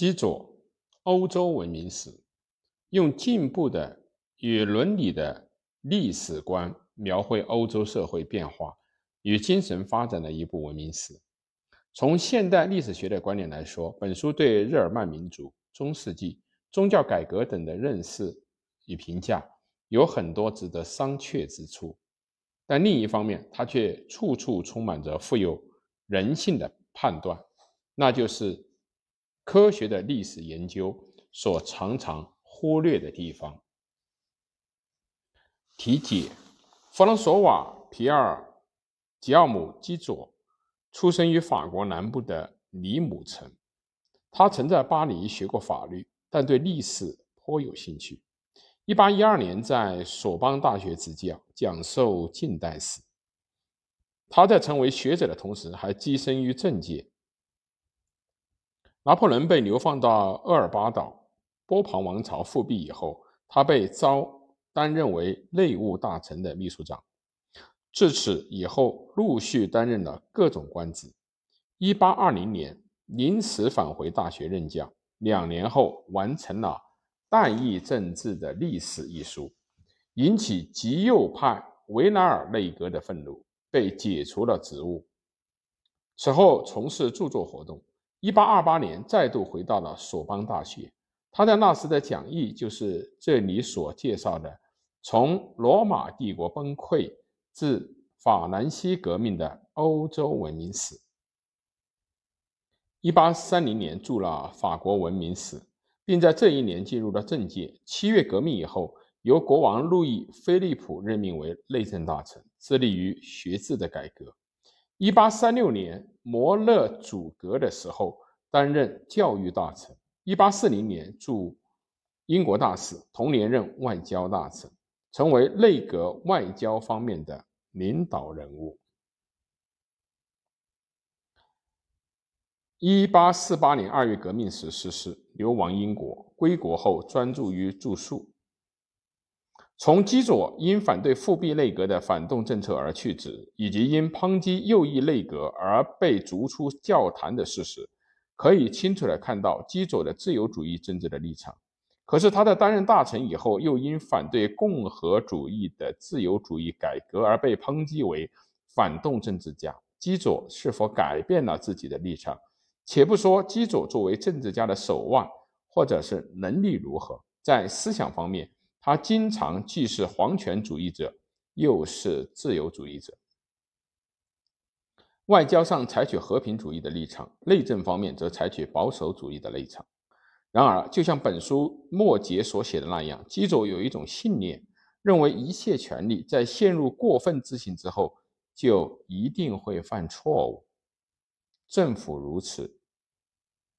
基佐欧洲文明史，用进步的与伦理的历史观描绘欧洲社会变化与精神发展的一部文明史。从现代历史学的观点来说，本书对日耳曼民族、中世纪宗教改革等的认识与评价有很多值得商榷之处，但另一方面，它却处处充满着富有人性的判断，那就是科学的历史研究所常常忽略的地方。题解：弗朗索瓦·皮埃尔·吉奥姆·基佐。出生于法国南部的里姆城，他曾在巴黎学过法律，但对历史颇有兴趣。1812年在索邦大学执教，讲授近代史。他在成为学者的同时，还跻身于政界。拿破仑被流放到厄尔巴岛，波旁王朝复辟以后，他被招担任为内务大臣的秘书长。自此以后，陆续担任了各种官职。一八二零年，临时返回大学任教。两年后，完成了《代议政治的历史》一书，引起极右派维莱尔内阁的愤怒，被解除了职务。此后，从事著作活动。一八二八年，再度回到了索邦大学。他在那时的讲义就是这里所介绍的：从罗马帝国崩溃。至法兰西革命的欧洲文明史。一八三零年著了《法国文明史》，并在这一年进入了政界。七月革命以后，由国王路易菲利普任命为内政大臣，致力于学制的改革。一八三六年摩勒阻隔的时候，担任教育大臣。一八四零年驻英国大使，同年任外交大臣，成为内阁外交方面的。领导人物。一八四八年二月革命时逝世，流亡英国。归国后专注于著述。从基佐因反对复辟内阁的反动政策而去职，以及因抨击右翼内阁而被逐出教坛的事实，可以清楚的看到基佐的自由主义政治的立场。可是他在担任大臣以后，又因反对共和主义的自由主义改革而被抨击为反动政治家。基佐是否改变了自己的立场？且不说基佐作为政治家的手腕或者是能力如何，在思想方面，他经常既是皇权主义者，又是自由主义者。外交上采取和平主义的立场，内政方面则采取保守主义的立场。然而，就像本书末节所写的那样，基佐有一种信念，认为一切权力在陷入过分自信之后，就一定会犯错误。政府如此，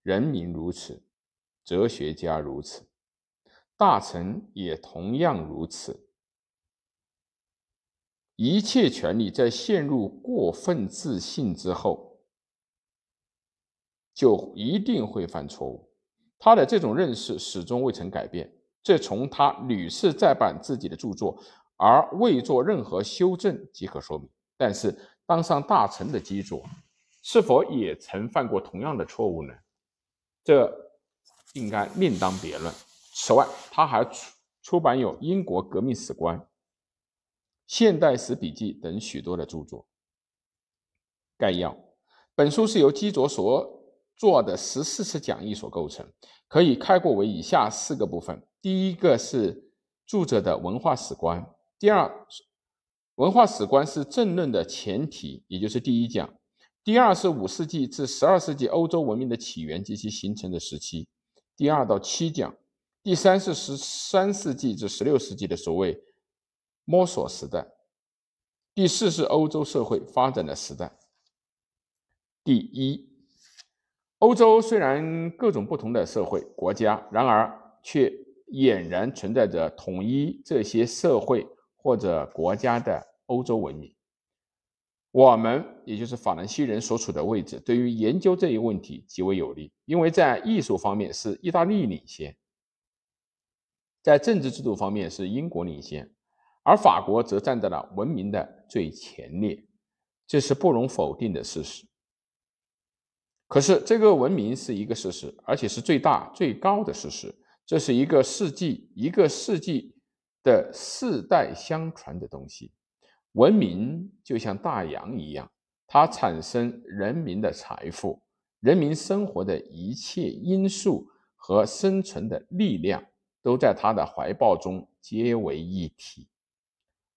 人民如此，哲学家如此，大臣也同样如此。一切权力在陷入过分自信之后，就一定会犯错误。他的这种认识始终未曾改变，这从他屡次再版自己的著作而未做任何修正即可说明。但是，当上大臣的基佐是否也曾犯过同样的错误呢？这应该另当别论。此外，他还出出版有《英国革命史观》《现代史笔记》等许多的著作。概要：本书是由基佐所。做的十四次讲义所构成，可以概括为以下四个部分：第一个是著者的文化史观；第二，文化史观是政论的前提，也就是第一讲；第二是五世纪至十二世纪欧洲文明的起源及其形成的时期，第二到七讲；第三是十三世纪至十六世纪的所谓摸索时代；第四是欧洲社会发展的时代。第一。欧洲虽然各种不同的社会国家，然而却俨然存在着统一这些社会或者国家的欧洲文明。我们也就是法兰西人所处的位置，对于研究这一问题极为有利，因为在艺术方面是意大利领先，在政治制度方面是英国领先，而法国则站在了文明的最前列，这是不容否定的事实。可是这个文明是一个事实，而且是最大最高的事实。这是一个世纪一个世纪的世代相传的东西。文明就像大洋一样，它产生人民的财富，人民生活的一切因素和生存的力量都在他的怀抱中结为一体，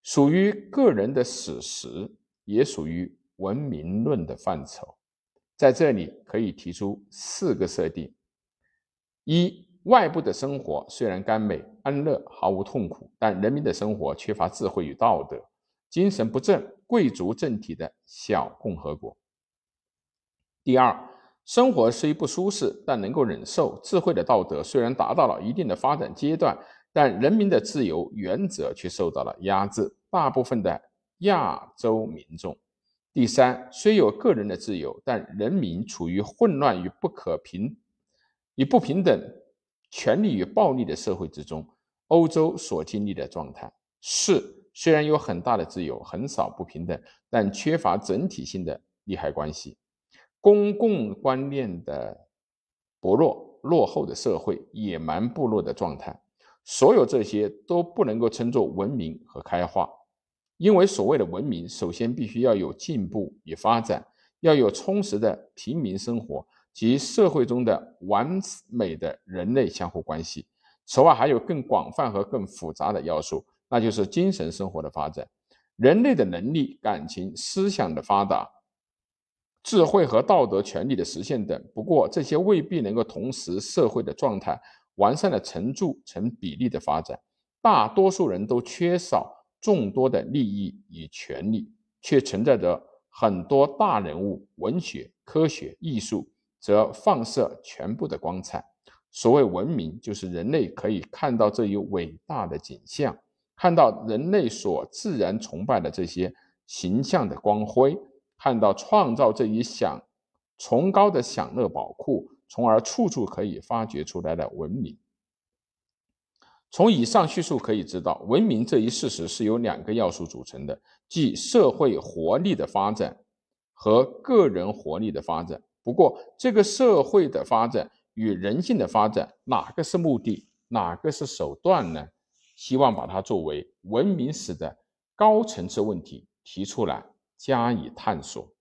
属于个人的史实，也属于文明论的范畴。在这里可以提出四个设定：一、外部的生活虽然甘美安乐，毫无痛苦，但人民的生活缺乏智慧与道德，精神不正，贵族政体的小共和国。第二，生活虽不舒适，但能够忍受；智慧的道德虽然达到了一定的发展阶段，但人民的自由原则却受到了压制。大部分的亚洲民众。第三，虽有个人的自由，但人民处于混乱与不可平、与不平等、权力与暴力的社会之中。欧洲所经历的状态。四，虽然有很大的自由，很少不平等，但缺乏整体性的利害关系。公共观念的薄弱、落后的社会、野蛮部落的状态，所有这些都不能够称作文明和开化。因为所谓的文明，首先必须要有进步与发展，要有充实的平民生活及社会中的完美的人类相互关系。此外，还有更广泛和更复杂的要素，那就是精神生活的发展、人类的能力、感情、思想的发达、智慧和道德权利的实现等。不过，这些未必能够同时社会的状态完善的成住成比例的发展。大多数人都缺少。众多的利益与权利，却存在着很多大人物。文学、科学、艺术则放射全部的光彩。所谓文明，就是人类可以看到这一伟大的景象，看到人类所自然崇拜的这些形象的光辉，看到创造这一享崇高的享乐宝库，从而处处可以发掘出来的文明。从以上叙述可以知道，文明这一事实是由两个要素组成的，即社会活力的发展和个人活力的发展。不过，这个社会的发展与人性的发展，哪个是目的，哪个是手段呢？希望把它作为文明史的高层次问题提出来加以探索。